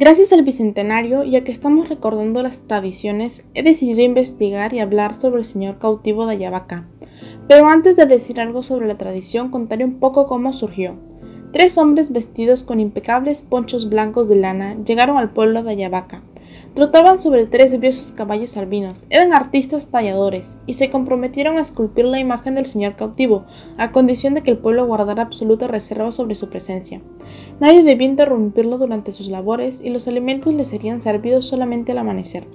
Gracias al Bicentenario y a que estamos recordando las tradiciones, he decidido investigar y hablar sobre el señor cautivo de Ayabaca. Pero antes de decir algo sobre la tradición, contaré un poco cómo surgió. Tres hombres vestidos con impecables ponchos blancos de lana llegaron al pueblo de Ayabaca. Trotaban sobre tres briosos caballos albinos, eran artistas talladores, y se comprometieron a esculpir la imagen del señor cautivo, a condición de que el pueblo guardara absoluta reserva sobre su presencia. Nadie debía interrumpirlo durante sus labores y los alimentos le serían servidos solamente al amanecer.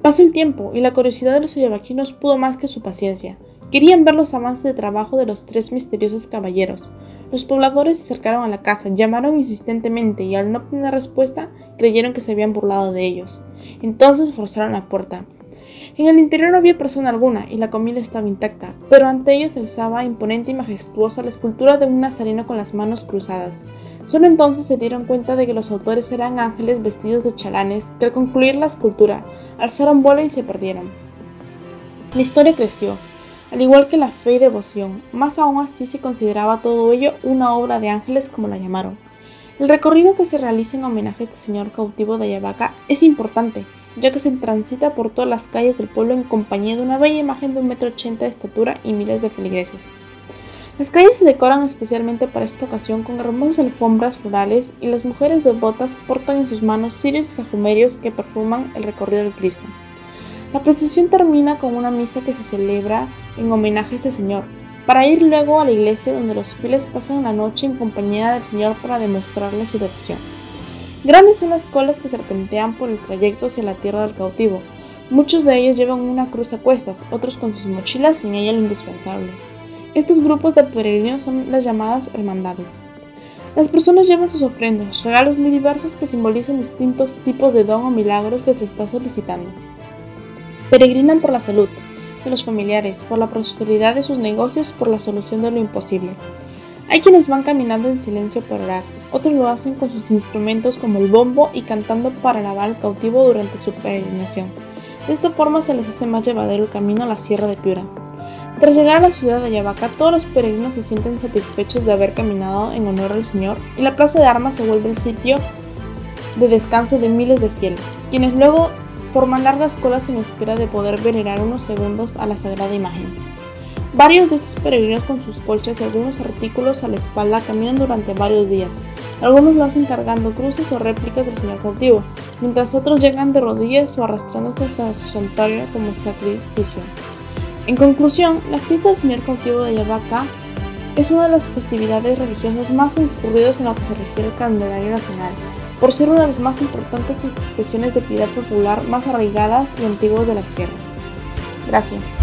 Pasó el tiempo y la curiosidad de los ayabaquinos pudo más que su paciencia. Querían ver los avances de trabajo de los tres misteriosos caballeros. Los pobladores se acercaron a la casa, llamaron insistentemente y al no obtener respuesta creyeron que se habían burlado de ellos. Entonces forzaron la puerta. En el interior no había persona alguna y la comida estaba intacta, pero ante ellos alzaba imponente y majestuosa la escultura de un nazareno con las manos cruzadas. Solo entonces se dieron cuenta de que los autores eran ángeles vestidos de chalanes que al concluir la escultura alzaron vuelo y se perdieron. La historia creció, al igual que la fe y devoción, más aún así se consideraba todo ello una obra de ángeles como la llamaron. El recorrido que se realiza en homenaje a este señor cautivo de Ayabaca es importante, ya que se transita por todas las calles del pueblo en compañía de una bella imagen de un metro ochenta de estatura y miles de feligreses. Las calles se decoran especialmente para esta ocasión con hermosas alfombras florales y las mujeres devotas portan en sus manos cirios y sahumerios que perfuman el recorrido del Cristo. La procesión termina con una misa que se celebra en homenaje a este señor, para ir luego a la iglesia donde los fieles pasan la noche en compañía del Señor para demostrarle su devoción. Grandes son las colas que serpentean por el trayecto hacia la tierra del cautivo. Muchos de ellos llevan una cruz a cuestas, otros con sus mochilas en ella lo indispensable. Estos grupos de peregrinos son las llamadas hermandades. Las personas llevan sus ofrendas, regalos muy diversos que simbolizan distintos tipos de don o milagros que se está solicitando. Peregrinan por la salud de los familiares, por la prosperidad de sus negocios, por la solución de lo imposible. Hay quienes van caminando en silencio para orar, otros lo hacen con sus instrumentos como el bombo y cantando para alabar al cautivo durante su peregrinación. De esta forma se les hace más llevadero el camino a la Sierra de Piura. Tras llegar a la ciudad de Ayabaca, todos los peregrinos se sienten satisfechos de haber caminado en honor al Señor y la plaza de armas se vuelve el sitio de descanso de miles de fieles, quienes luego forman largas colas en espera de poder venerar unos segundos a la sagrada imagen. Varios de estos peregrinos con sus colchas y algunos artículos a la espalda caminan durante varios días. Algunos lo hacen cargando cruces o réplicas del Señor cautivo, mientras otros llegan de rodillas o arrastrándose hasta su santuario como sacrificio. En conclusión, la fiesta del Señor cautivo de Ayabaca es una de las festividades religiosas más concurridas en lo que se refiere al calendario nacional por ser una de las más importantes expresiones de piedad popular más arraigadas y antiguas de la sierra. Gracias.